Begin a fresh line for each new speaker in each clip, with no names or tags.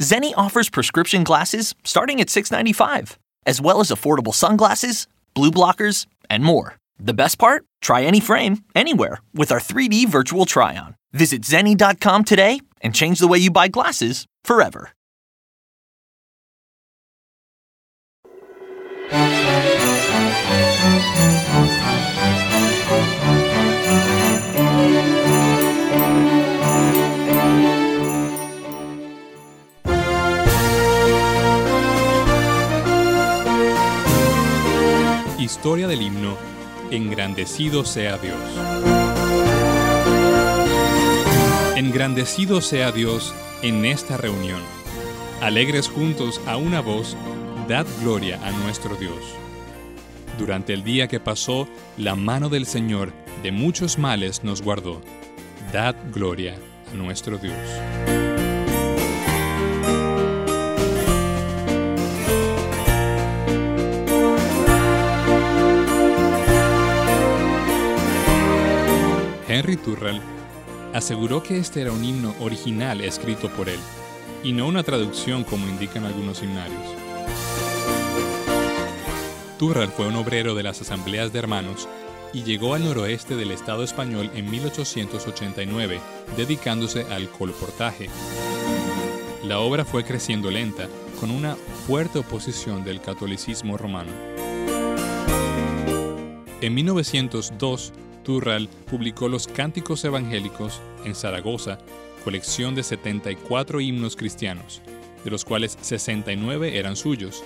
Zenni offers prescription glasses starting at $6.95, as well as affordable sunglasses, blue blockers, and more. The best part? Try any frame, anywhere, with our 3D virtual try on. Visit Zenni.com today and change the way you buy glasses forever.
Historia del himno Engrandecido sea Dios. Engrandecido sea Dios en esta reunión. Alegres juntos a una voz, dad gloria a nuestro Dios. Durante el día que pasó, la mano del Señor de muchos males nos guardó. Dad gloria a nuestro Dios. Turrell aseguró que este era un himno original escrito por él, y no una traducción como indican algunos himnarios. Turrell fue un obrero de las asambleas de hermanos y llegó al noroeste del Estado español en 1889, dedicándose al colportaje. La obra fue creciendo lenta, con una fuerte oposición del catolicismo romano. En 1902, Turral publicó los Cánticos Evangélicos en Zaragoza, colección de 74 himnos cristianos, de los cuales 69 eran suyos.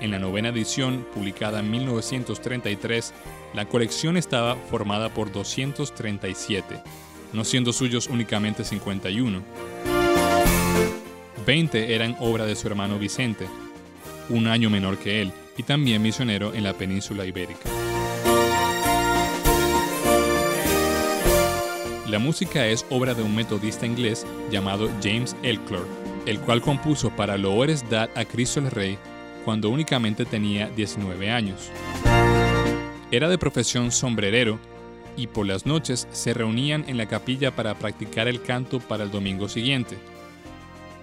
En la novena edición, publicada en 1933, la colección estaba formada por 237, no siendo suyos únicamente 51. 20 eran obra de su hermano Vicente, un año menor que él, y también misionero en la península ibérica. La música es obra de un metodista inglés llamado James Elclore, el cual compuso para Loores Dad a Cristo el Rey cuando únicamente tenía 19 años. Era de profesión sombrerero y por las noches se reunían en la capilla para practicar el canto para el domingo siguiente.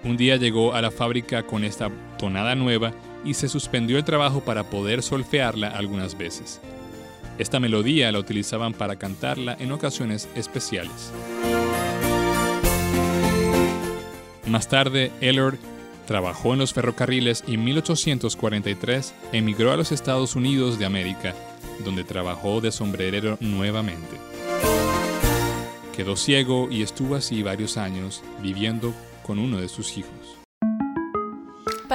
Un día llegó a la fábrica con esta tonada nueva y se suspendió el trabajo para poder solfearla algunas veces. Esta melodía la utilizaban para cantarla en ocasiones especiales. Más tarde, Ellard trabajó en los ferrocarriles y en 1843 emigró a los Estados Unidos de América, donde trabajó de sombrerero nuevamente. Quedó ciego y estuvo así varios años viviendo con uno de sus hijos.